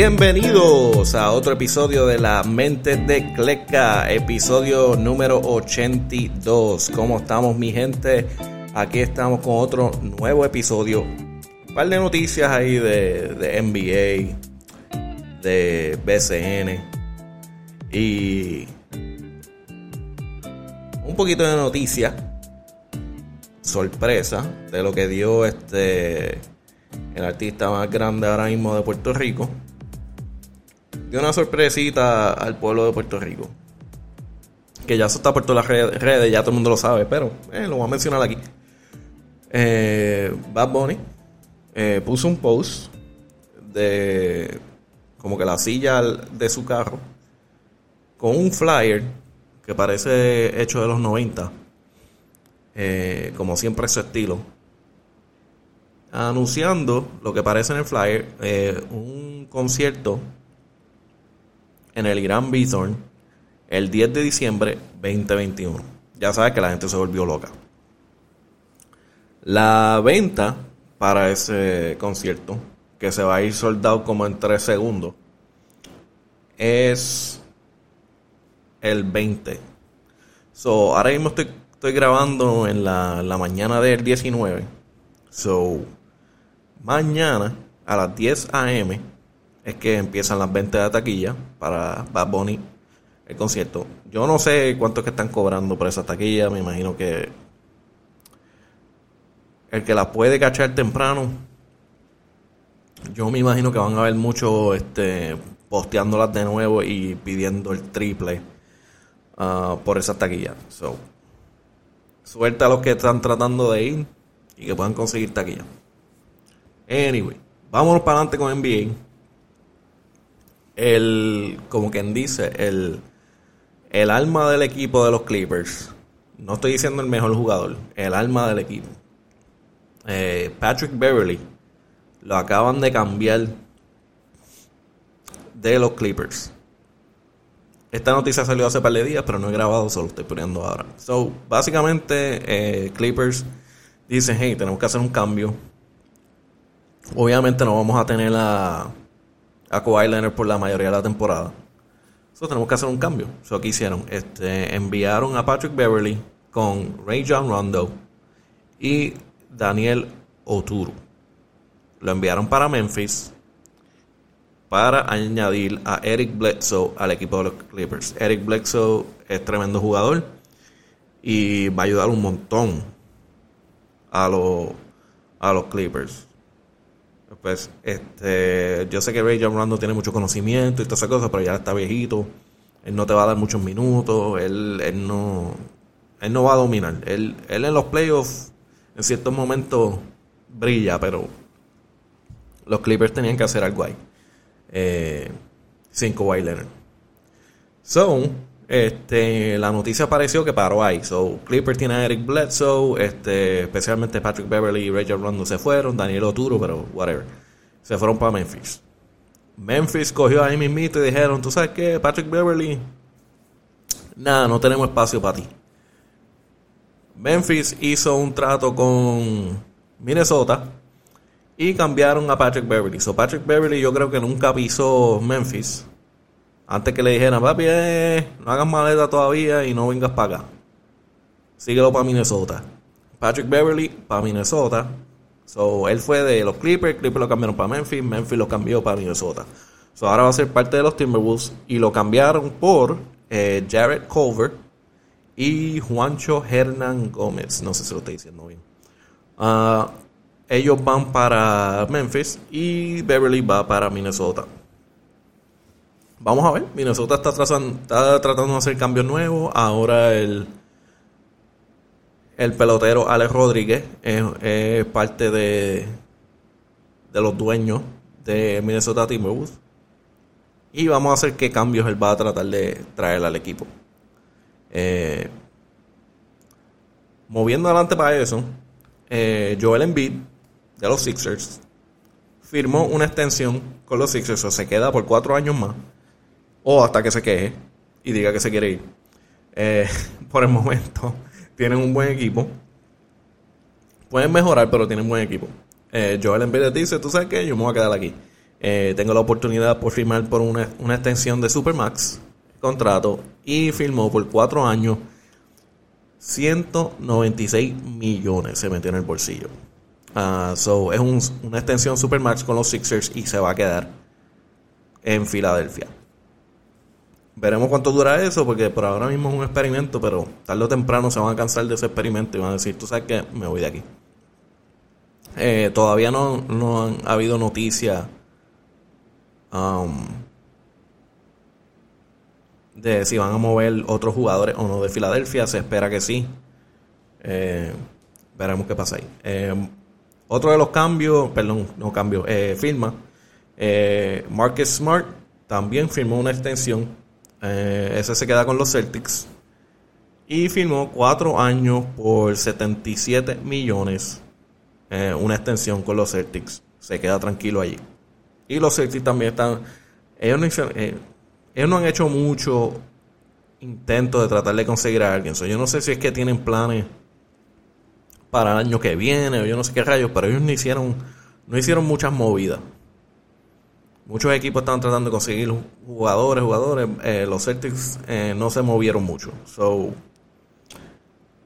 Bienvenidos a otro episodio de La Mente de Cleca, episodio número 82. ¿Cómo estamos mi gente? Aquí estamos con otro nuevo episodio. Un par de noticias ahí de, de NBA, de BCN y un poquito de noticias, sorpresa de lo que dio este el artista más grande ahora mismo de Puerto Rico dio una sorpresita al pueblo de Puerto Rico. Que ya eso está por todas las redes, ya todo el mundo lo sabe, pero eh, lo voy a mencionar aquí. Eh, Bad Bunny eh, puso un post de como que la silla de su carro con un flyer que parece hecho de los 90, como siempre su estilo, anunciando lo que parece en el flyer, un concierto en el Gran Bithorn el 10 de diciembre 2021. Ya sabes que la gente se volvió loca. La venta para ese concierto, que se va a ir soldado como en 3 segundos, es el 20. So, ahora mismo estoy, estoy grabando en la, la mañana del 19. So, mañana a las 10 a.m es que empiezan las ventas de taquilla para Bad Bunny, el concierto. Yo no sé cuánto es que están cobrando por esa taquilla, me imagino que el que la puede cachar temprano, yo me imagino que van a haber muchos este, posteándolas de nuevo y pidiendo el triple uh, por esa taquilla. So, suerte a los que están tratando de ir y que puedan conseguir taquilla. Anyway, vámonos para adelante con NBA el, como quien dice, el, el alma del equipo de los Clippers. No estoy diciendo el mejor jugador, el alma del equipo. Eh, Patrick Beverly lo acaban de cambiar de los Clippers. Esta noticia salió hace par de días, pero no he grabado, solo estoy poniendo ahora. So, básicamente, eh, Clippers dicen, hey, tenemos que hacer un cambio. Obviamente no vamos a tener la, a Kawhi Leonard por la mayoría de la temporada. So, tenemos que hacer un cambio. So, ¿qué hicieron? Este, enviaron a Patrick Beverly con Ray John Rondo y Daniel Oturu. Lo enviaron para Memphis para añadir a Eric Bledsoe al equipo de los Clippers. Eric Bledsoe es tremendo jugador y va a ayudar un montón a los, a los Clippers. Pues, este, yo sé que Ray John Rondo tiene mucho conocimiento y todas esas cosas, pero ya está viejito. Él no te va a dar muchos minutos. Él, él no, él no va a dominar. Él, él en los playoffs, en ciertos momentos, brilla, pero los Clippers tenían que hacer algo ahí. Eh, cinco White Leonard. So, este, la noticia apareció que paró ahí. So, Clippers tiene a Eric Bledsoe, este, especialmente Patrick Beverly y Rachel Rondo se fueron, Daniel Oturo, pero whatever. Se fueron para Memphis. Memphis cogió ahí mismito y dijeron, ¿tú sabes qué, Patrick Beverly? Nada, no tenemos espacio para ti. Memphis hizo un trato con Minnesota y cambiaron a Patrick Beverly. So Patrick Beverly yo creo que nunca pisó Memphis antes que le dijeran, papi, eh, no hagas maleta todavía y no vengas para acá. Síguelo para Minnesota. Patrick Beverly para Minnesota. So, él fue de los Clippers, Clippers lo cambiaron para Memphis, Memphis lo cambió para Minnesota. So, ahora va a ser parte de los Timberwolves y lo cambiaron por eh, Jared Culver y Juancho Hernán Gómez. No sé si lo estoy diciendo bien. Ah, ellos van para Memphis y Beverly va para Minnesota. Vamos a ver, Minnesota está, tratando de hacer cambios nuevos. Ahora el, el pelotero Alex Rodríguez es, parte de, de los dueños de Minnesota Timberwolves. Y vamos a hacer qué cambios él va a tratar de traer al equipo. Eh, moviendo adelante para eso, eh, Joel Embiid de los Sixers firmó una extensión con los Sixers, o se queda por cuatro años más o hasta que se queje y diga que se quiere ir. Eh, por el momento tienen un buen equipo. Pueden mejorar, pero tienen buen equipo. Eh, Joel Embiid dice, tú sabes qué, yo me voy a quedar aquí. eh, tengo la oportunidad por firmar por una, una extensión de Supermax contrato y firmó por cuatro años 196 millones se metió en el bolsillo. Uh, so, es una extensión Supermax con los Sixers y se va a quedar en Filadelfia. Veremos cuánto dura eso, porque por ahora mismo es un experimento, pero tarde o temprano se van a cansar de ese experimento y van a decir, tú sabes que me voy de aquí. Eh, todavía no, no han habido noticias um, de si van a mover otros jugadores o no de Filadelfia. Se espera que sí. Eh, veremos qué pasa ahí. Eh, otro de los cambios, perdón, no cambio, firma. Marcus Smart también firmó una extensión eh, ese se queda con los Celtics. Y firmó cuatro años por 77 millones. Eh, una extensión con los Celtics. Se queda tranquilo allí. Y los Celtics también están. Ellos no, eh, ellos no han hecho mucho intento de tratar de conseguir a alguien. yo no sé si es que tienen planes para el año que viene o yo no sé qué rayos, pero ellos no hicieron, no hicieron muchas movidas. Muchos equipos estaban tratando de conseguir jugadores, jugadores. Eh, los Celtics eh, no se movieron mucho. So,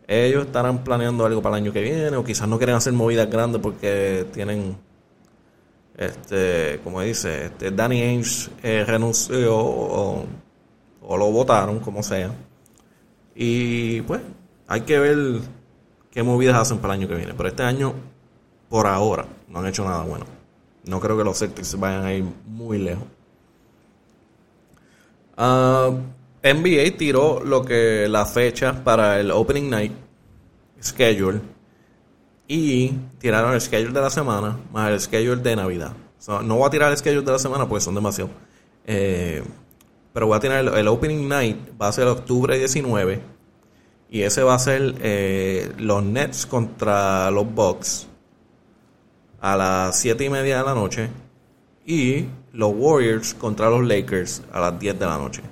ellos estarán planeando algo para el año que viene o quizás no quieren hacer movidas grandes porque tienen, este, como dice, este, Danny Ainge eh, renunció o, lo votaron, como sea. Y pues hay que ver qué movidas hacen para el año que viene. Pero este año, por ahora, no han hecho nada bueno. No creo que los Celtics vayan a ir muy lejos. Ah, NBA tiró lo que la fecha para el Opening Night schedule y tiraron el schedule de la semana más el schedule de Navidad. no voy a tirar el schedule de la semana porque son demasiado. Eh, pero voy a tirar el, Opening Night, va a ser octubre 19 y ese va a ser eh, los Nets contra los Bucks a las 7 y media de la noche y los Warriors contra los Lakers a las 10 de la noche.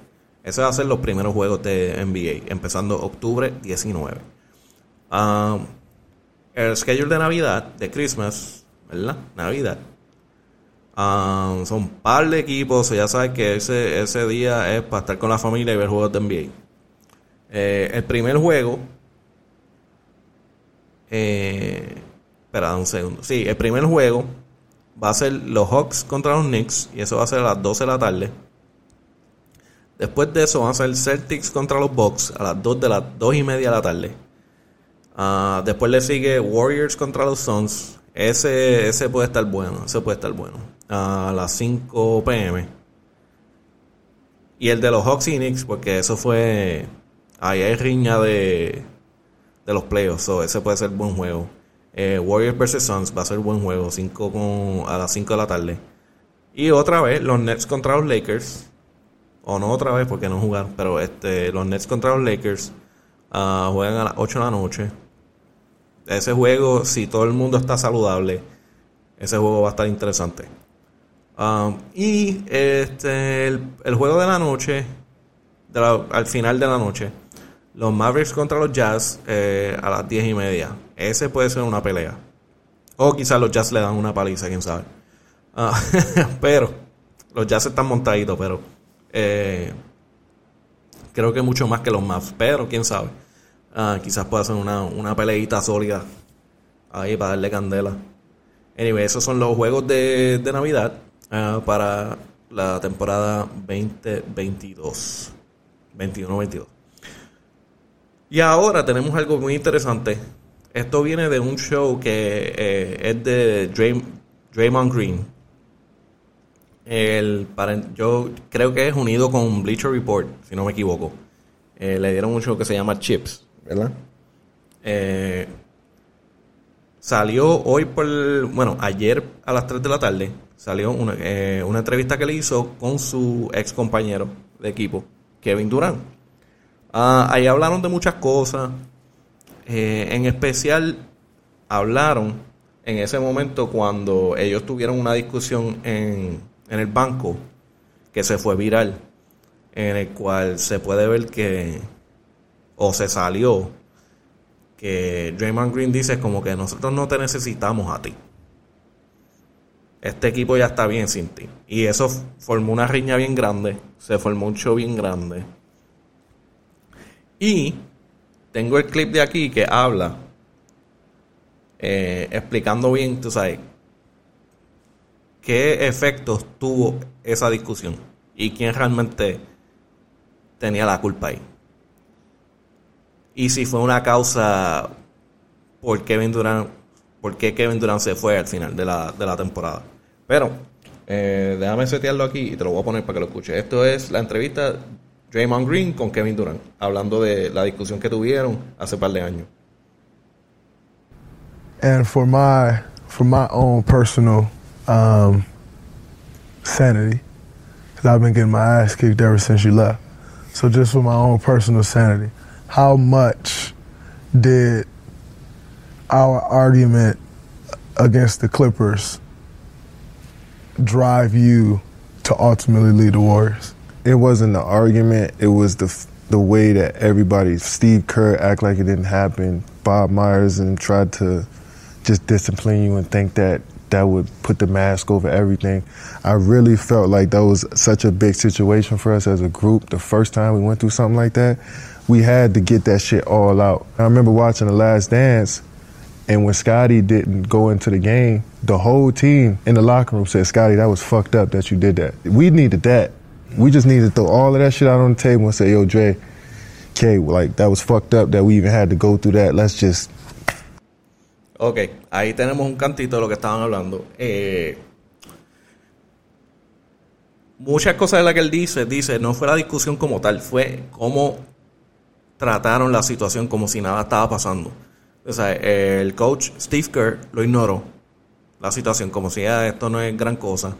Ese va a ser los primeros juegos de NBA, empezando octubre 19. Um, el schedule de Navidad, de Christmas, ¿verdad? Navidad. Um, son un par de equipos, ya sabes que ese, ese día es para estar con la familia y ver juegos de NBA. Eh, el primer juego eh, Espera un segundo. Sí, el primer juego va a ser los Hawks contra los Knicks. Y eso va a ser a las 12 de la tarde. Después de eso van a ser Celtics contra los Bucks a las 2 de las 2 y media de la tarde. Ah, después le sigue Warriors contra los Suns. Ese, ese puede estar bueno. Ese puede estar bueno. a las 5 pm. Y el de los Hawks y Knicks, porque eso fue. Ahí hay riña de, de los playoffs. So ese puede ser buen juego. Eh, Warriors vs Suns va a ser buen juego, 5 a las 5 de la tarde. Y otra vez, los Nets contra los Lakers. O no otra vez porque no jugaron, pero este, los Nets contra los Lakers ah, juegan a las 8 de la noche. Ese juego, si todo el mundo está saludable, ese juego va a estar interesante. Ah, y este, el, juego de la noche, al final de la noche, los Mavericks contra los Jazz eh, a las 10 y media. Ese puede ser una pelea. O quizás los Jazz le dan una paliza, quién sabe. Ah, pero los Jazz están montaditos, pero eh, creo que mucho más que los Mavs. Pero quién sabe. Ah, quizás pueda ser una, una peleita sólida ahí para darle candela. Anyway, esos son los juegos de, de Navidad ah, para la temporada 2022. 21-22. Y ahora tenemos algo muy interesante esto viene de un show que eh, es de Draymond Green. El, yo creo que es unido con Bleacher Report, si no me equivoco. Eh, le dieron un show que se llama Chips, ¿verdad? Eh, salió hoy por, bueno, ayer a las 3 de la tarde, salió una, una entrevista que le hizo con su ex compañero de equipo, Kevin Durant. Ah, ahí hablaron de muchas cosas. Eh, en especial, hablaron en ese momento cuando ellos tuvieron una discusión en, en el banco que se fue viral, en el cual se puede ver que, o se salió, que Draymond Green dice como que nosotros no te necesitamos a ti. este equipo ya está bien sin ti. Y eso formó una riña bien grande, se formó un show bien grande. Y tengo el clip de aquí que habla, eh, explicando bien, tú sabes, qué efectos tuvo esa discusión y quién realmente tenía la culpa ahí. Y si fue una causa por Kevin Durant, por qué Kevin Durant se fue al final de la, de la temporada. Pero, eh, déjame setearlo aquí y te lo voy a poner para que lo escuches. Esto es la entrevista Draymond Green con Kevin Durant, hablando de la discusión que tuvieron hace par de años. And for my for my own personal um, sanity, because I've been getting my ass kicked ever since you left. So just for my own personal sanity, how much did our argument against the Clippers drive you to ultimately lead the Warriors? It wasn't the argument. It was the the way that everybody, Steve Kerr, act like it didn't happen. Bob Myers and tried to just discipline you and think that that would put the mask over everything. I really felt like that was such a big situation for us as a group. The first time we went through something like that, we had to get that shit all out. I remember watching The Last Dance, and when Scotty didn't go into the game, the whole team in the locker room said, Scotty, that was fucked up that you did that. We needed that. We just needed to throw all of that shit out on the table and say, yo, Dre, K, like, that was fucked up that we even had to go through that. Let's just Ok, ahí tenemos un cantito de lo que estaban hablando. Eh, muchas cosas de las que él dice, dice, no fue la discusión como tal, fue cómo trataron la situación como si nada estaba pasando. O sea, el coach Steve Kerr lo ignoró, la situación, como si ah, esto no es gran cosa.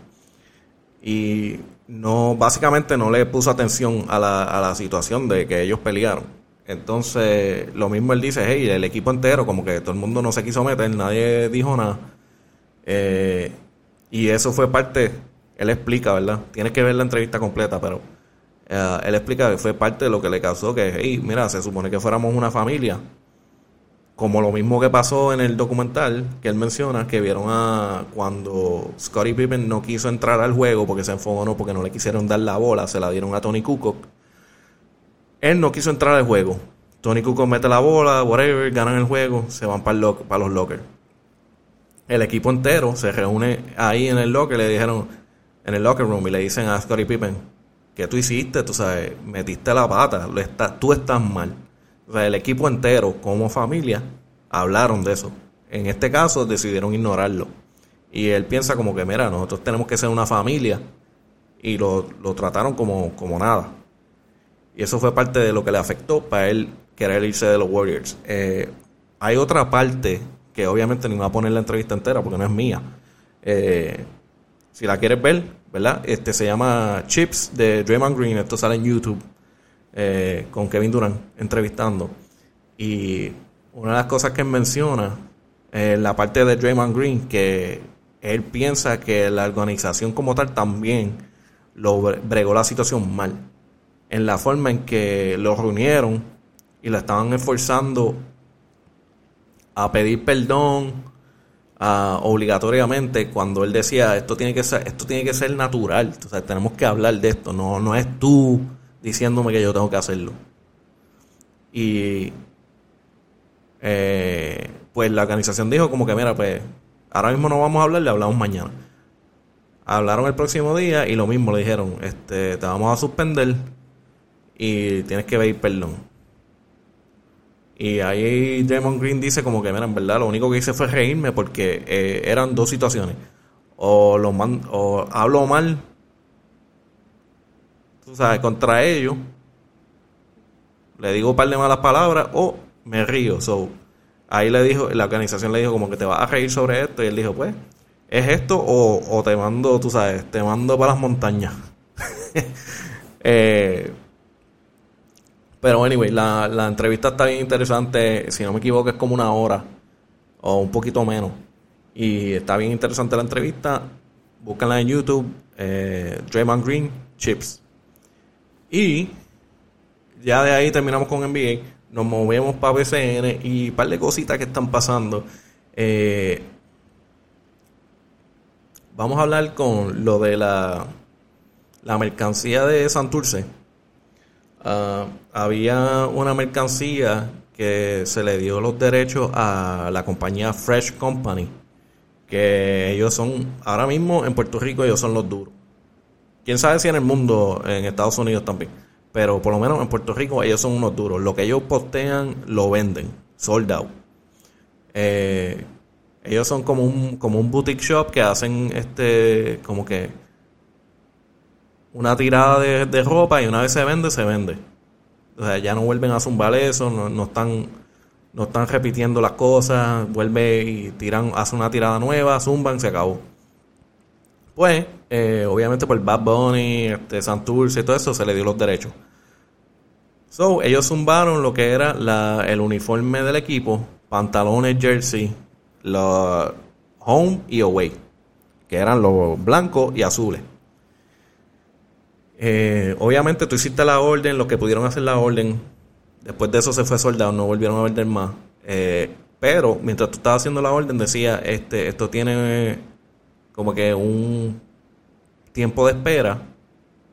Y no, básicamente no le puso atención a la, a la situación de que ellos pelearon. Entonces, lo mismo él dice, hey, el equipo entero, como que todo el mundo no se quiso meter, nadie dijo nada. Eh, y eso fue parte, él explica, ¿verdad? Tienes que ver la entrevista completa, pero eh, él explica que fue parte de lo que le causó, que, hey, mira, se supone que fuéramos una familia. Como lo mismo que pasó en el documental que él menciona, que vieron a cuando Scottie Pippen no quiso entrar al juego porque se enfogó, porque no le quisieron dar la bola, se la dieron a Tony Kukoc él no quiso entrar al juego. Tony Kukoc mete la bola, whatever, ganan el juego, se van para, para los lockers. El equipo entero se reúne ahí en el locker, le dijeron, en el locker room, y le dicen a Scottie Pippen, ¿qué tú hiciste? Tú sabes, metiste la pata, tú estás mal. O sea, el equipo entero, como familia, hablaron de eso. En este caso, decidieron ignorarlo. Y él piensa como que, mira, nosotros tenemos que ser una familia. Y lo, lo trataron como, como nada. Y eso fue parte de lo que le afectó para él querer irse de los Warriors. Eh, hay otra parte que obviamente ni me va a poner la entrevista entera porque no es mía. Eh, si la quieres ver, ¿verdad? Este se llama Chips de Draymond Green. Esto sale en YouTube eh, con Kevin Durant entrevistando. Y una de las cosas que menciona en la parte de Draymond Green que él piensa que la organización como tal también lo bregó la situación mal en la forma en que lo reunieron y lo estaban esforzando a pedir perdón obligatoriamente cuando él decía esto tiene que ser esto tiene que ser natural tenemos que hablar de esto no no es tú diciéndome que yo tengo que hacerlo y eh, pues la organización dijo como que mira pues ahora mismo no vamos a hablar le hablamos mañana hablaron el próximo día y lo mismo le dijeron este te vamos a suspender y tienes que pedir perdón. Y ahí Damon Green dice como que, mira, en verdad lo único que hice fue reírme porque eh, eran dos situaciones. O, lo o hablo mal, tú sabes, contra ellos, le digo un par de malas palabras o me río. So, ahí le dijo, la organización le dijo como que te vas a reír sobre esto y él dijo, pues, ¿es esto o, o te mando, tú sabes, te mando para las montañas? eh, pero, anyway, la, la entrevista está bien interesante. Si no me equivoco, es como una hora o un poquito menos. Y está bien interesante la entrevista. Búscanla en YouTube. Eh, Draymond Green, Chips. Y ya de ahí terminamos con NBA. Nos movemos para BCN y un par de cositas que están pasando. Eh, vamos a hablar con lo de la, la mercancía de Santurce. Ah, había una mercancía que se le dio los derechos a la compañía Fresh Company, que ellos son, ahora mismo en Puerto Rico ellos son los duros. Quién sabe si en el mundo, en Estados Unidos también, pero por lo menos en Puerto Rico ellos son unos duros. Lo que ellos postean lo venden, sold out. Eh, ellos son como un, como un boutique shop que hacen este, como que una tirada de, de ropa y una vez se vende, se vende. O sea, ya no vuelven a zumbar eso, no, no están no están repitiendo las cosas, vuelve y tiran, hace una tirada nueva, zumban, se acabó. Pues, eh, obviamente por Bad Bunny, este, Santurce y todo eso, se le dio los derechos. So, ellos zumbaron lo que era la, el uniforme del equipo, pantalones, jersey, los home y away, que eran los blancos y azules. Eh, obviamente tú hiciste la orden, los que pudieron hacer la orden, después de eso se fue soldado, no volvieron a vender más. Eh, pero mientras tú estabas haciendo la orden decía, este, esto tiene como que un tiempo de espera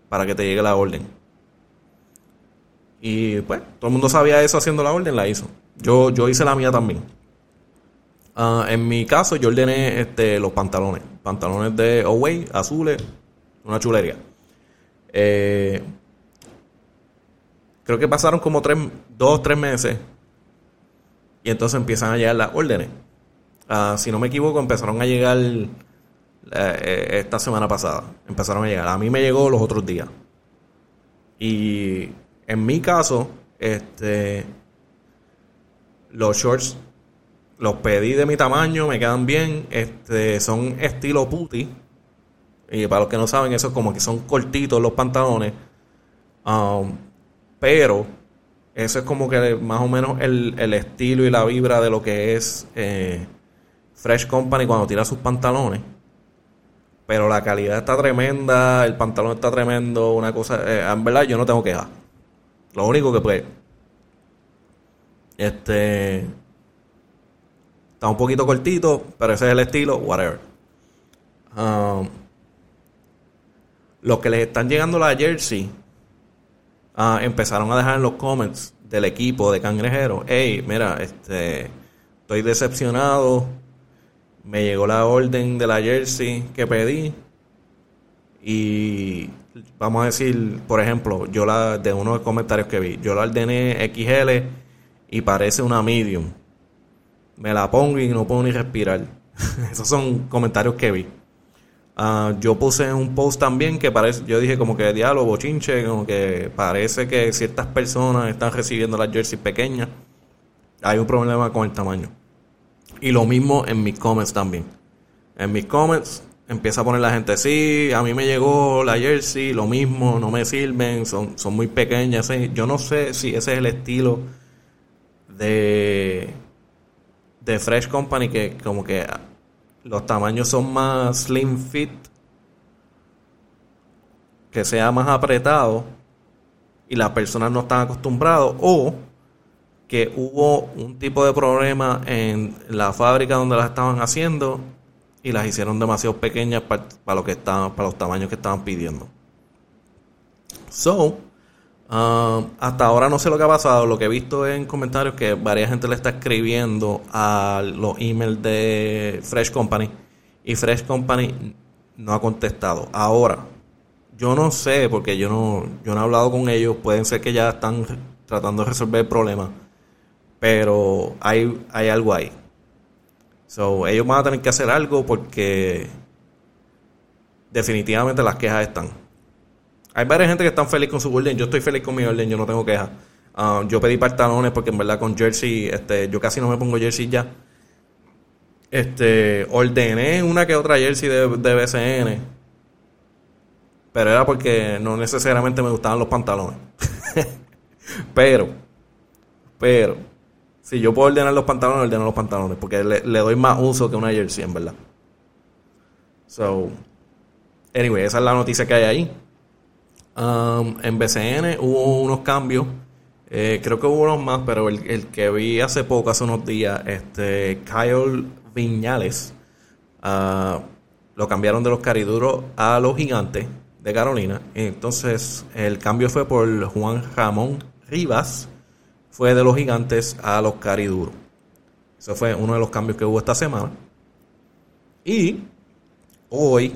para que te llegue la orden. Y pues, todo el mundo sabía eso haciendo la orden, la hizo. Yo, yo hice la mía también. Ah, en mi caso, yo ordené este, los pantalones. Pantalones de Away, azules, una chulería. Eh, creo que pasaron como tres, dos, tres meses. Y entonces empiezan a llegar las órdenes. Ah, si no me equivoco, empezaron a llegar eh, esta semana pasada. Empezaron a llegar. A mí me llegó los otros días. Y en mi caso, este, los shorts los pedí de mi tamaño, me quedan bien. Este, son estilo puti. Y para los que no saben, eso es como que son cortitos los pantalones. Um, pero eso es como que más o menos el, estilo y la vibra de lo que es eh, Fresh Company cuando tira sus pantalones. Pero la calidad está tremenda, el pantalón está tremendo, una cosa... Eh, en verdad yo no tengo quejas. Lo único que pues... Este... Está un poquito cortito, pero ese es el estilo, whatever. Um, los que les están llegando la jersey uh, empezaron a dejar en los comments del equipo de cangrejero, hey, mira, este, estoy decepcionado, me llegó la orden de la jersey que pedí y vamos a decir, por ejemplo, yo la de uno de los comentarios que vi, yo la ordené XL y parece una medium. Me la pongo y no puedo ni respirar. Esos son comentarios que vi. Ah, yo puse un post también que parece, yo dije como que diálogo, chinche, como que parece que ciertas personas están recibiendo las jerseys pequeñas. Hay un problema con el tamaño. Y lo mismo en mis comments también. En mis comments empieza a poner la gente, sí, a mí me llegó la jersey, lo mismo, no me sirven, son, son muy pequeñas. Yo no sé si ese es el estilo de, de Fresh Company, que como que los tamaños son más slim fit, que sea más apretado y las personas no están acostumbrados o que hubo un tipo de problema en la fábrica donde las estaban haciendo y las hicieron demasiado pequeñas para, lo que estaban, para los tamaños que estaban pidiendo. So, um, hasta ahora no sé lo que ha pasado. Lo que he visto en comentarios que varias gente le está escribiendo a los emails de Fresh Company y Fresh Company no ha contestado. Ahora, yo no sé porque yo no, yo no he hablado con ellos. Pueden ser que ya están tratando de resolver el problema pero hay, hay algo ahí. So, ellos van a tener que hacer algo porque definitivamente las quejas están. Hay varias gente que están feliz con su orden. Yo estoy feliz con mi orden, yo no tengo quejas. Um, yo pedí pantalones porque en verdad con jersey, este, yo casi no me pongo jersey ya. Este, ordené una que otra jersey de, de BCN. Pero era porque no necesariamente me gustaban los pantalones. pero, pero, si yo puedo ordenar los pantalones, ordeno los pantalones, porque le, doy más uso que una jersey, en verdad. So, anyway, esa es la noticia que hay ahí. Um, en BCN hubo unos cambios. Eh, creo que hubo unos más, pero el, que vi hace poco, hace unos días, este Kyle Viñales, uh, lo cambiaron de los cariduros a los gigantes de Carolina. Entonces el cambio fue por Juan Ramón Rivas, fue de los gigantes a los cariduros. Eso fue uno de los cambios que hubo esta semana. Y hoy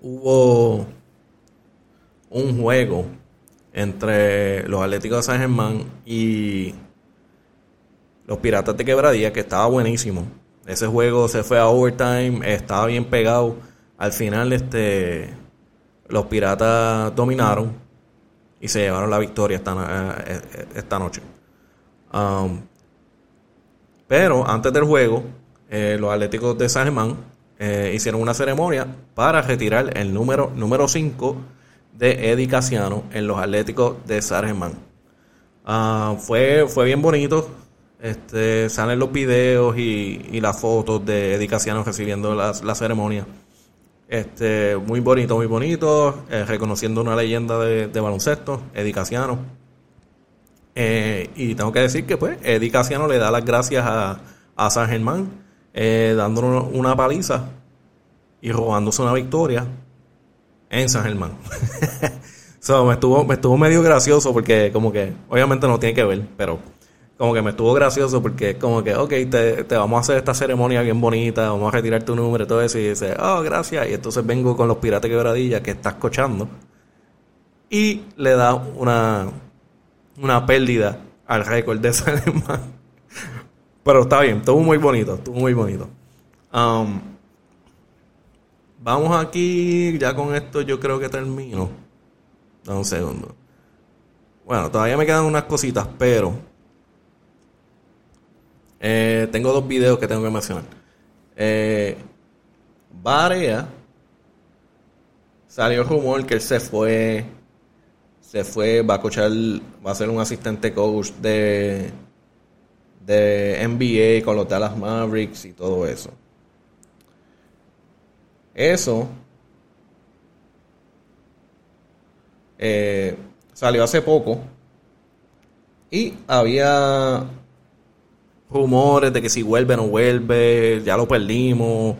hubo un juego entre los Atléticos de San Germán y los Piratas de Quebradía que estaba buenísimo. Ese juego se fue a overtime, estaba bien pegado. Al final, este, los Piratas dominaron y se llevaron la victoria esta, eh, eh, esta noche. Um, pero antes del juego, eh, los Atléticos de San Germán hicieron una ceremonia para retirar el número número 5 de Eddie Casiano en los Atléticos de San Germán. Ah, fue, fue bien bonito. Este, salen los videos y, las fotos de Eddie Casiano recibiendo la, ceremonia. Este, muy bonito, muy bonito. Eh, reconociendo una leyenda de, baloncesto, Eddie Casiano. Eh, y tengo que decir que pues Eddie Casiano le da las gracias a, a San Germán, eh, dándole una paliza y robándose una victoria en San Germán. so, me estuvo, me estuvo medio gracioso porque como que, obviamente no tiene que ver, pero como que me estuvo gracioso porque como que, ok, te, vamos a hacer esta ceremonia bien bonita, vamos a retirar tu número y todo eso, y dice, oh, gracias, y entonces vengo con los piratas quebradilla que estás cochando, y le da una, una pérdida al récord de San Germán. Pero está bien, estuvo muy bonito, estuvo muy bonito. Um, vamos aquí, ya con esto yo creo que termino. Dame un segundo. Bueno, todavía me quedan unas cositas, pero eh, tengo dos videos que tengo que mencionar. Eh, Barea salió rumor que él se fue, se fue, va a coachar, va a ser un asistente coach de, de NBA con los Dallas Mavericks y todo eso. Eso eh, salió hace poco y había rumores de que si vuelve no vuelve, ya lo perdimos.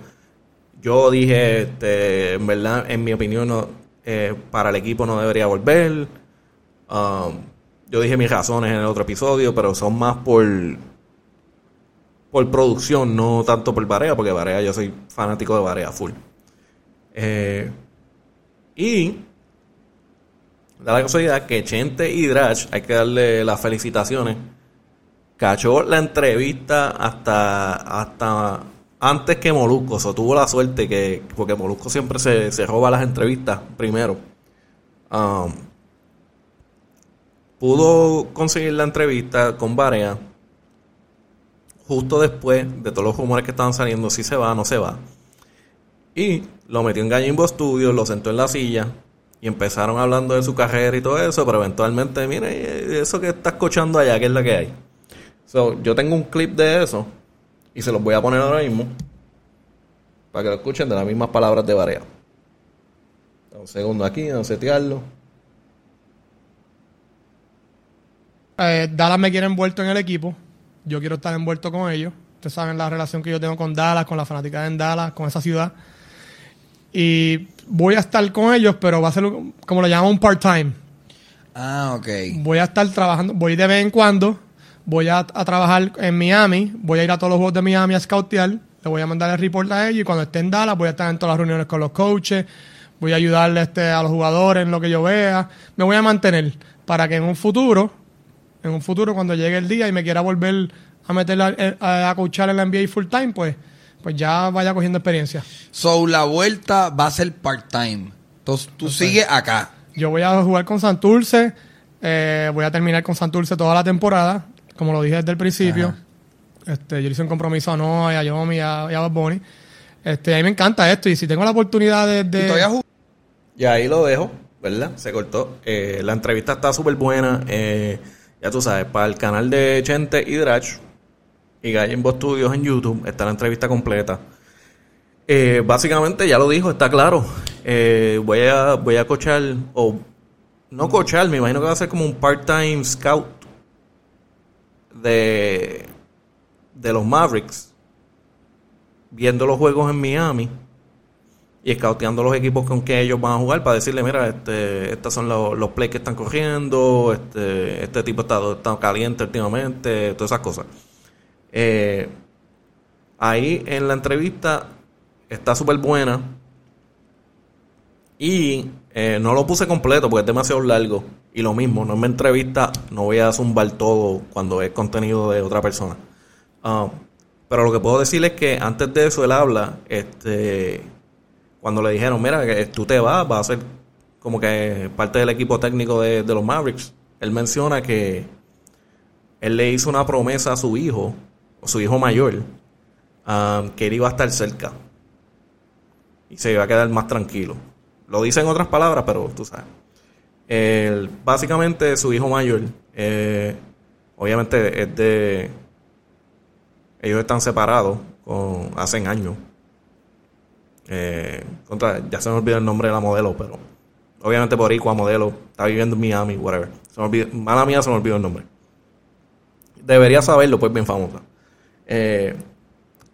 Yo dije, este, en verdad, en mi opinión, no, eh, para el equipo no debería volver. Um, yo dije mis razones en el otro episodio, pero son más por por producción, no tanto por Barea, porque Barea yo soy fanático de Barea full. Eh, y da la casualidad que Chente y Drash, hay que darle las felicitaciones cachó la entrevista hasta, hasta antes que Molusco. O tuvo la suerte que, porque Molusco siempre se, se roba las entrevistas primero. Um, pudo conseguir la entrevista con Barea justo después de todos los rumores que estaban saliendo, si se va, no se va. Y lo metió en Gallimbo Studios, lo sentó en la silla y empezaron hablando de su carrera y todo eso, pero eventualmente, mire, eso que está escuchando allá, ¿qué es la que hay? Yo tengo un clip de eso y se los voy a poner ahora mismo para que lo escuchen de las mismas palabras de Barea. Un segundo aquí, a setearlo. Eh, Dallas me quiere envuelto en el equipo. Yo quiero estar envuelto con ellos. Ustedes saben la relación que yo tengo con Dallas, con la fanática en Dallas, con esa ciudad. Y voy a estar con ellos, pero va a ser como lo llaman un part-time. Ah, ok. Voy a estar trabajando, voy de vez en cuando voy a, trabajar en Miami, voy a ir a todos los juegos de Miami a scoutear, le voy a mandar el report a ellos y cuando esté en Dallas voy a estar en todas las reuniones con los coaches, voy a ayudarle este, a los jugadores en lo que yo vea, me voy a mantener para que en un futuro, en un futuro cuando llegue el día y me quiera volver a meter a, a, coachar en la NBA full time, pues, pues ya vaya cogiendo experiencia. So la vuelta va a ser part time. Entonces tú sigues acá. Yo voy a jugar con Santurce, eh, voy a terminar con Santurce toda la temporada como lo dije desde el principio. Este, yo hice un compromiso a Noah, a Yomi y a, a Bad Este, a mí me encanta esto y si tengo la oportunidad de... ¿Y, ahí lo dejo, ¿verdad? Se cortó. Eh, la entrevista está súper buena. Eh, ya tú sabes, para el canal de Chente y Drach y Gallimbo Studios en YouTube está la entrevista completa. Eh, básicamente ya lo dijo, está claro. voy a voy a cochar o no cochar, me imagino que va a ser como un part-time scout de, de los Mavericks, viendo los juegos en Miami y escauteando los equipos con que ellos van a jugar para decirle, mira, este, estos son los, los plays que están corriendo, este, este tipo está, está caliente últimamente, todas esas cosas. Eh, ahí en la entrevista está súper buena y eh, no lo puse completo porque es demasiado largo. Y lo mismo, no me entrevista, no voy a zumbar todo cuando es contenido de otra persona. Ah, pero lo que puedo decir es que antes de eso él habla, este, cuando le dijeron, mira, que tú te vas, vas a ser como que parte del equipo técnico de, los Mavericks. Él menciona que él le hizo una promesa a su hijo, o su hijo mayor, ah, que él iba a estar cerca. Y se iba a quedar más tranquilo. Lo dice en otras palabras, pero tú sabes. El- básicamente su hijo mayor, eh, obviamente es de... Ellos están separados con, hace años. Eh, contra, ya se me olvidó el nombre de la modelo, pero obviamente Boricua, modelo, está viviendo en Miami, whatever. Mala mía se me olvidó el nombre. Debería saberlo, pues bien famosa. Eh,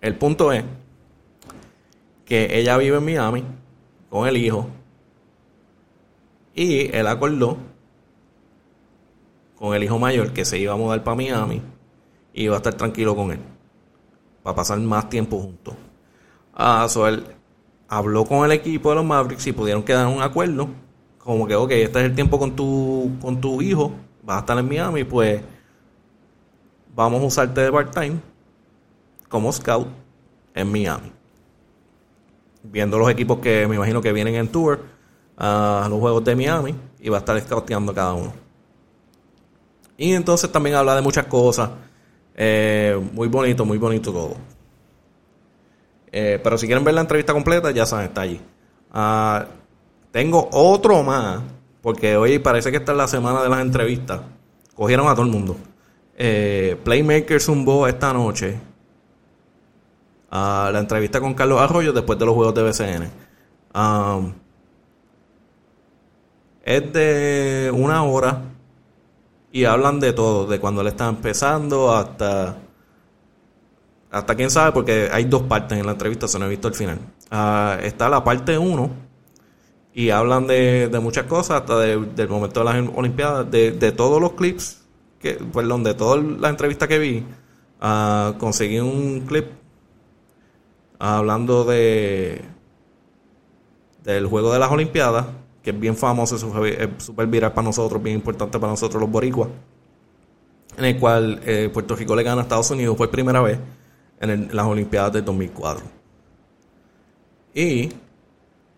el punto es que ella vive en Miami con el hijo y él acordó con el hijo mayor que se iba a mudar para Miami y iba a estar tranquilo con él para pasar más tiempo juntos. Ah, so él habló con el equipo de los Mavericks y pudieron quedar en un acuerdo como que, ok, este es el tiempo con tu, con tu hijo, vas a estar en Miami, pues vamos a usarte de part-time como scout en Miami. Viendo los equipos que me imagino que vienen en tour a los juegos de Miami y va a estar scouteando cada uno. Y entonces también habla de muchas cosas. Eh, muy bonito, muy bonito todo. Eh, pero si quieren ver la entrevista completa, ya saben, está allí. Ah, tengo otro más, porque hoy parece que esta es la semana de las entrevistas. Cogieron a todo el mundo. Eh, Playmaker zumbó esta noche a la entrevista con Carlos Arroyo después de los juegos de BCN. Um, es de una hora y hablan de todo, de cuando él está empezando hasta hasta quién sabe, porque hay dos partes en la entrevista, se no he visto el final. Ah, está la parte 1 y hablan de, de muchas cosas, hasta de- del momento de las Olimpiadas, de, de todos los clips, que, perdón, de toda la entrevista que vi, ah, conseguí un clip hablando de del juego de las Olimpiadas, que es bien famoso, es es súper viral para nosotros, bien importante para nosotros los boricuas, en el cual eh, Puerto Rico le gana a Estados Unidos por primera vez en, las Olimpiadas del 2004. Y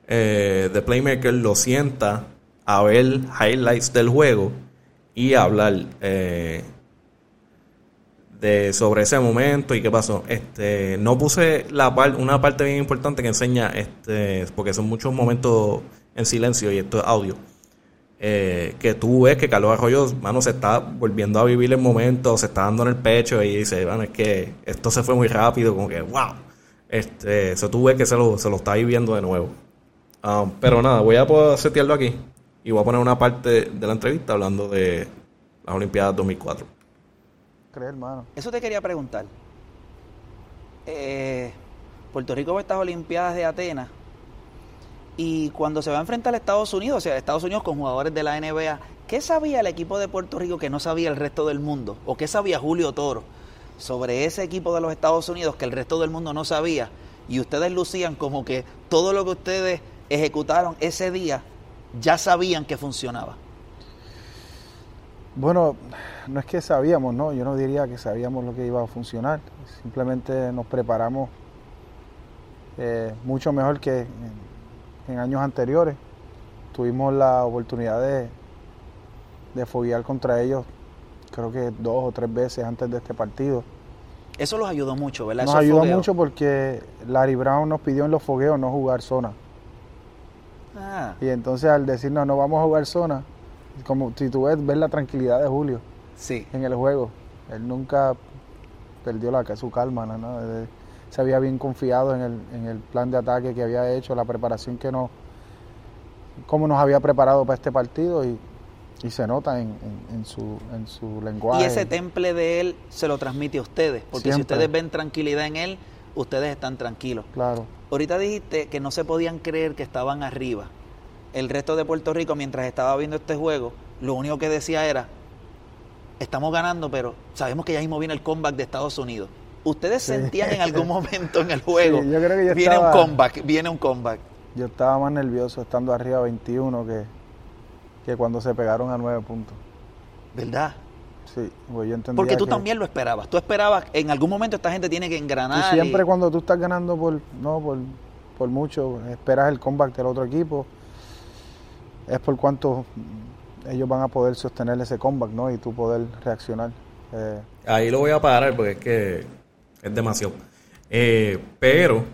eh, The Playmaker lo sienta a ver highlights del juego y hablar eh, de sobre ese momento y qué pasó. Este, no puse la una parte bien importante que enseña este, porque son muchos momentos en silencio y esto es audio. eh, que tú ves que Carlos Arroyo, mano, se está volviendo a vivir el momento, se está dando en el pecho y dice, bueno, es que esto se fue muy rápido, como que, wow. Este, eso tú ves que se lo, se lo está viviendo de nuevo. Ah, pero nada, voy a poder setearlo aquí y voy a poner una parte de la entrevista hablando de las Olimpiadas 2004. creer, hermano. Eso te quería preguntar. Eh, Puerto Rico va a estas Olimpiadas de Atenas y cuando se va a enfrentar a Estados Unidos, o sea, Estados Unidos con jugadores de la NBA, ¿qué sabía el equipo de Puerto Rico que no sabía el resto del mundo? ¿O qué sabía Julio Toro sobre ese equipo de los Estados Unidos que el resto del mundo no sabía? Y ustedes lucían como que todo lo que ustedes ejecutaron ese día ya sabían que funcionaba. Bueno, no es que sabíamos, ¿no? Yo no diría que sabíamos lo que iba a funcionar. Simplemente nos preparamos eh, mucho mejor que en, años anteriores. Tuvimos la oportunidad de, de foguear contra ellos, creo que dos o tres veces antes de este partido. Eso los ayudó mucho, ¿verdad? Nos ayudó mucho porque Larry Brown nos pidió en los fogueos no jugar zona. Ah, Y entonces al decirnos no vamos a jugar zona, como si tú ves, ves la tranquilidad de Julio sí. en el juego. Él nunca perdió la, su calma, ¿no? ¿no? Se había bien confiado en el, en el plan de ataque que había hecho, la preparación que nos, cómo nos había preparado para este partido y, y se nota en, en- en su, en su lenguaje. Y ese temple de él se lo transmite a ustedes, porque si ustedes ven tranquilidad en él, ustedes están tranquilos. Claro. Ahorita dijiste que no se podían creer que estaban arriba. El resto de Puerto Rico, mientras estaba viendo este juego, lo único que decía era, estamos ganando, pero sabemos que ya mismo viene el comeback de Estados Unidos. ¿Ustedes sentían en algún momento en el juego, Sí, yo creo que yo viene estaba- un comeback, viene un comeback? Yo estaba más nervioso estando arriba 21 que, que cuando se pegaron a 9 puntos. ¿Verdad? Sí, pues yo entendía Porque tú que- también lo esperabas. Tú esperabas, en algún momento esta gente tiene que engranar. siempre y- cuando tú estás ganando por, no, por, por mucho, esperas el comeback del otro equipo. Es por cuánto ellos van a poder sostener ese comeback, ¿no? Y tú poder reaccionar. Eh, Ahí lo voy a parar porque es que es demasiado. Eh, pero,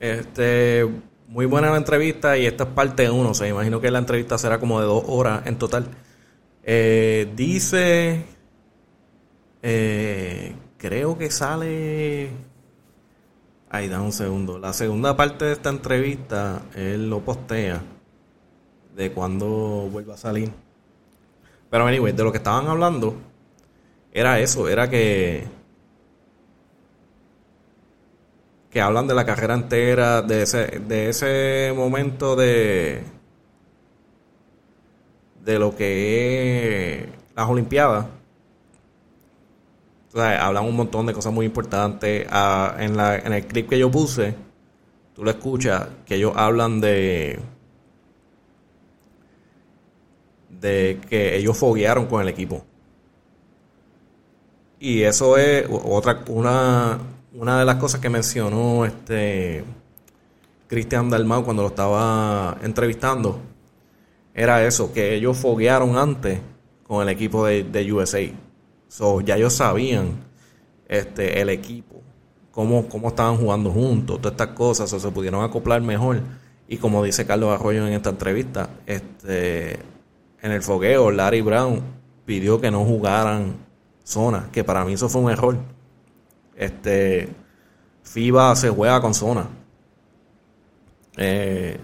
este, muy buena la entrevista y esta es parte 1. O sea, imagino que la entrevista será como de dos horas en total. Eh, dice, eh, creo que sale... Ay, da un segundo. La segunda parte de esta entrevista, él lo postea de cuando vuelva a salir. Pero anyway, de lo que estaban hablando era eso, era que que hablan de la carrera entera, de ese, de ese momento de de lo que es las Olimpiadas. O sea, hablan un montón de cosas muy importantes. Ah, en, la, en el clip que yo puse, tú lo escuchas, que ellos hablan de de que ellos foguearon con el equipo. Y eso es otra una, una de las cosas que mencionó este Cristian Dalmau cuando lo estaba entrevistando. Era eso, que ellos foguearon antes con el equipo de, de USA. So, ya ellos sabían este, el equipo, cómo, cómo estaban jugando juntos, todas estas cosas, o se pudieron acoplar mejor. Y como dice Carlos Arroyo en esta entrevista, este, en el fogueo, Larry Brown pidió que no jugaran zona, que para mí eso fue un error. Este, FIBA se juega con zona. Eh,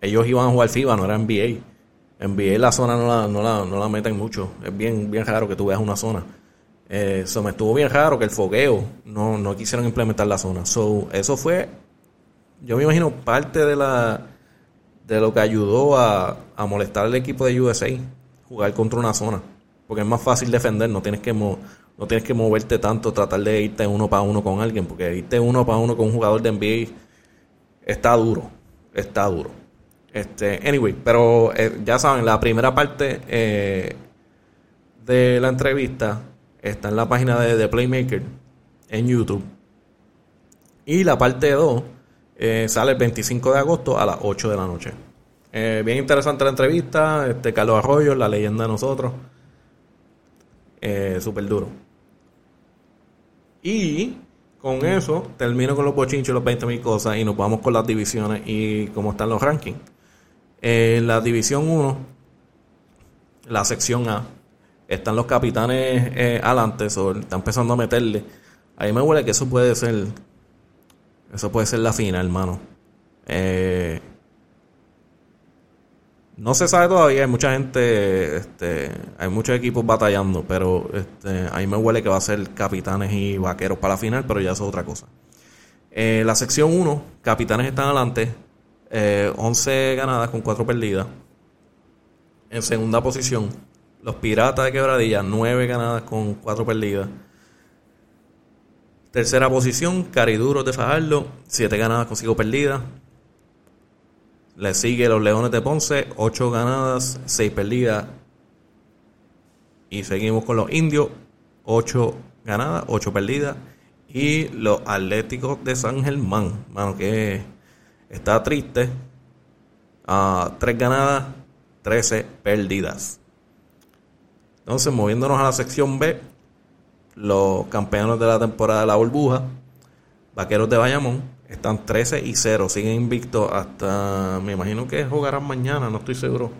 ellos iban a jugar FIBA, no era NBA. NBA la zona no la, no la, no la meten mucho. Es bien, bien raro que tú veas una zona. Eh, me estuvo bien raro que el fogueo no, no quisieron implementar la zona. So, eso fue, yo me imagino, parte de la de lo que ayudó a, a molestar al equipo de USA, jugar contra una zona. Porque es más fácil defender, no tienes que no tienes que moverte tanto, tratar de irte uno para uno con alguien, porque irte uno para uno con un jugador de NBA está duro, está duro. Este, anyway, pero eh, ya saben, la primera parte eh, de la entrevista está en la página de, de Playmaker en YouTube. Y la parte 2 eh, sale el 25 de agosto a las 8 de la noche. Bien interesante la entrevista. Este Carlos Arroyo, la leyenda de nosotros. Eh, Súper duro. Y con eso termino con los bochinchos, los 20 mil cosas y nos vamos con las divisiones y cómo están los rankings. En la división 1, la sección A, están los capitanes eh, adelante, so, están empezando a meterle. Ahí me huele que eso puede ser, eso puede ser la final, hermano. Eh, no se sabe todavía, hay mucha gente, este, hay muchos equipos batallando, pero este, ahí me huele que va a ser capitanes y vaqueros para la final, pero ya eso es otra cosa. Eh, la sección 1, capitanes están adelante, eh, 11 ganadas con 4 perdidas. En segunda posición, los Piratas de Quebradilla, 9 ganadas con 4 perdidas. Tercera posición, Cariduros de Fajardo, 7 ganadas con 5 perdidas. Le sigue los Leones de Ponce, 8 ganadas, 6 perdidas. Y seguimos con los Indios, 8 ganadas, 8 perdidas. Y los Atléticos de San Germán, mano, que está triste. 3 ganadas, 13 perdidas. Entonces, moviéndonos a la sección B, los campeones de la temporada de la burbuja, Vaqueros de Bayamón, están 13 y 0, siguen invictos hasta, me imagino que jugarán mañana, no estoy seguro.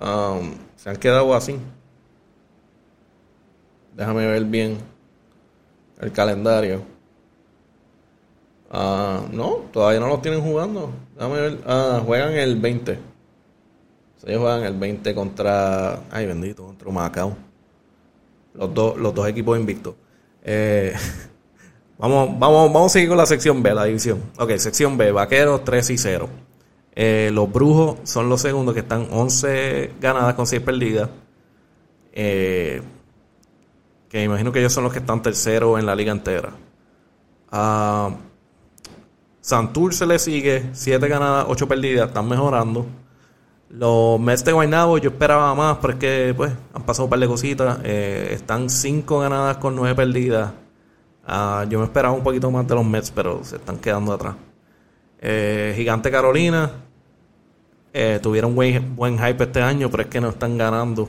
Um, se han quedado así. Déjame ver bien el calendario. Ah, no, todavía no los tienen jugando. Déjame ver. Ah, juegan el 20. Ellos juegan el 20 contra. Ay, bendito, contra Macao. Los dos, los dos equipos invictos. Eh, Vamos, vamos, vamos a seguir con la sección B, la división. Ok, sección B, Vaqueros 3 y 0. Eh, los Brujos son los segundos que están 11 ganadas con 6 perdidas. Eh, que imagino que ellos son los que están terceros en la liga entera. A Santur se le sigue, 7 ganadas, 8 perdidas, están mejorando. Los Mets de Guaynabo yo esperaba más, pero es que pues, han pasado un par de cositas. Eh, están 5 ganadas con 9 perdidas. Ah, yo me esperaba un poquito más de los Mets, pero se están quedando atrás. Eh, Gigante Carolina eh, tuvieron buen, buen hype este año, pero es que no están ganando.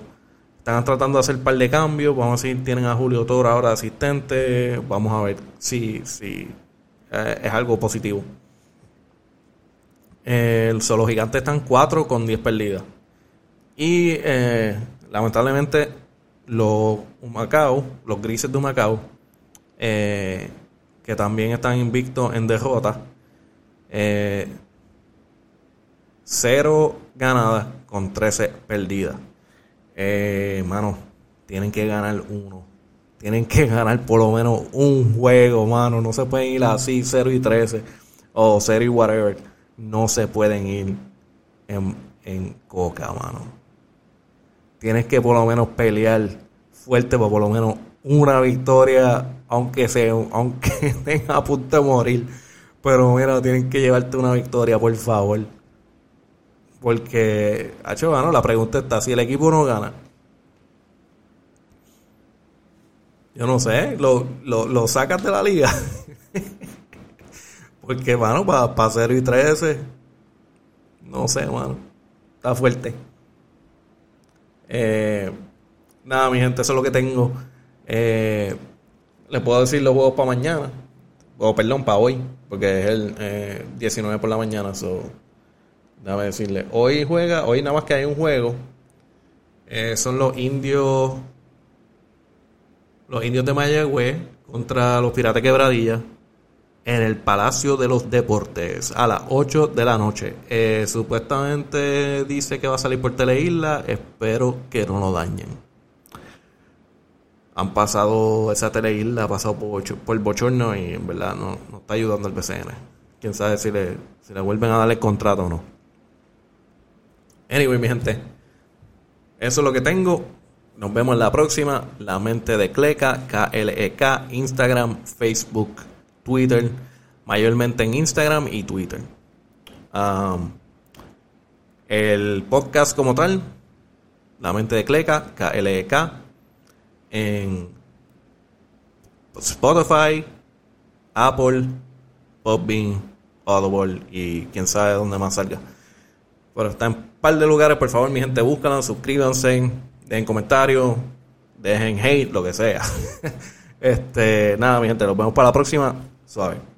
Están tratando de hacer un par de cambios. Vamos a si tienen a Julio Toro ahora asistente. Vamos a ver si, si eh, es algo positivo. Eh, los gigantes están 4 con 10 perdidas. Y lamentablemente los Macao, los grises de Macao, eh, que también están invictos en derrota, eh, 0 ganadas con 13 perdidas. Eh, mano, tienen que ganar uno. Tienen que ganar por lo menos un juego, mano. No se pueden ir así 0 y 13 o 0 y whatever. No se pueden ir en, en coca, mano. Tienes que por lo menos pelear fuerte para por lo menos una victoria, aunque sea, aunque estén a punto de morir. Pero mira, tienen que llevarte una victoria, por favor. Porque, hecho, bueno, la pregunta está, si el equipo no gana, yo no sé, lo, lo, lo sacas de la liga. Porque, mano, para pa 0 y 13, no sé, mano, está fuerte. Eh, nada, mi gente, eso es lo que tengo. Eh, le puedo decir los juegos para mañana, o perdón, para hoy, porque es el eh, 19 por la mañana, so Déjame decirle. Hoy juega, hoy nada más que hay un juego. Eh, son los indios. Los indios de Mayagüez contra los piratas quebradillas. En el Palacio de los Deportes. A las 8 de la noche. Eh, supuestamente dice que va a salir por Teleisla. Espero que no lo dañen. Han pasado esa Teleisla, ha pasado por, por bochorno y en verdad no, no está ayudando al BCN. Quién sabe si le, si le vuelven a darle el contrato o no. Anyway, mi gente. Eso es lo que tengo. Nos vemos en la próxima. La mente de Cleca, K-L-E-K, Instagram, Facebook, Twitter. Mayormente en Instagram y Twitter. Um, el podcast como tal, La mente de Cleca, K-L-E-K, en Spotify, Apple, Podbean, Audible y quién sabe dónde más salga. Pero está en un par de lugares, por favor, mi gente, búscanlo, suscríbanse, dejen comentarios, dejen hate, lo que sea. este, nada, mi gente, nos vemos para la próxima. Suave.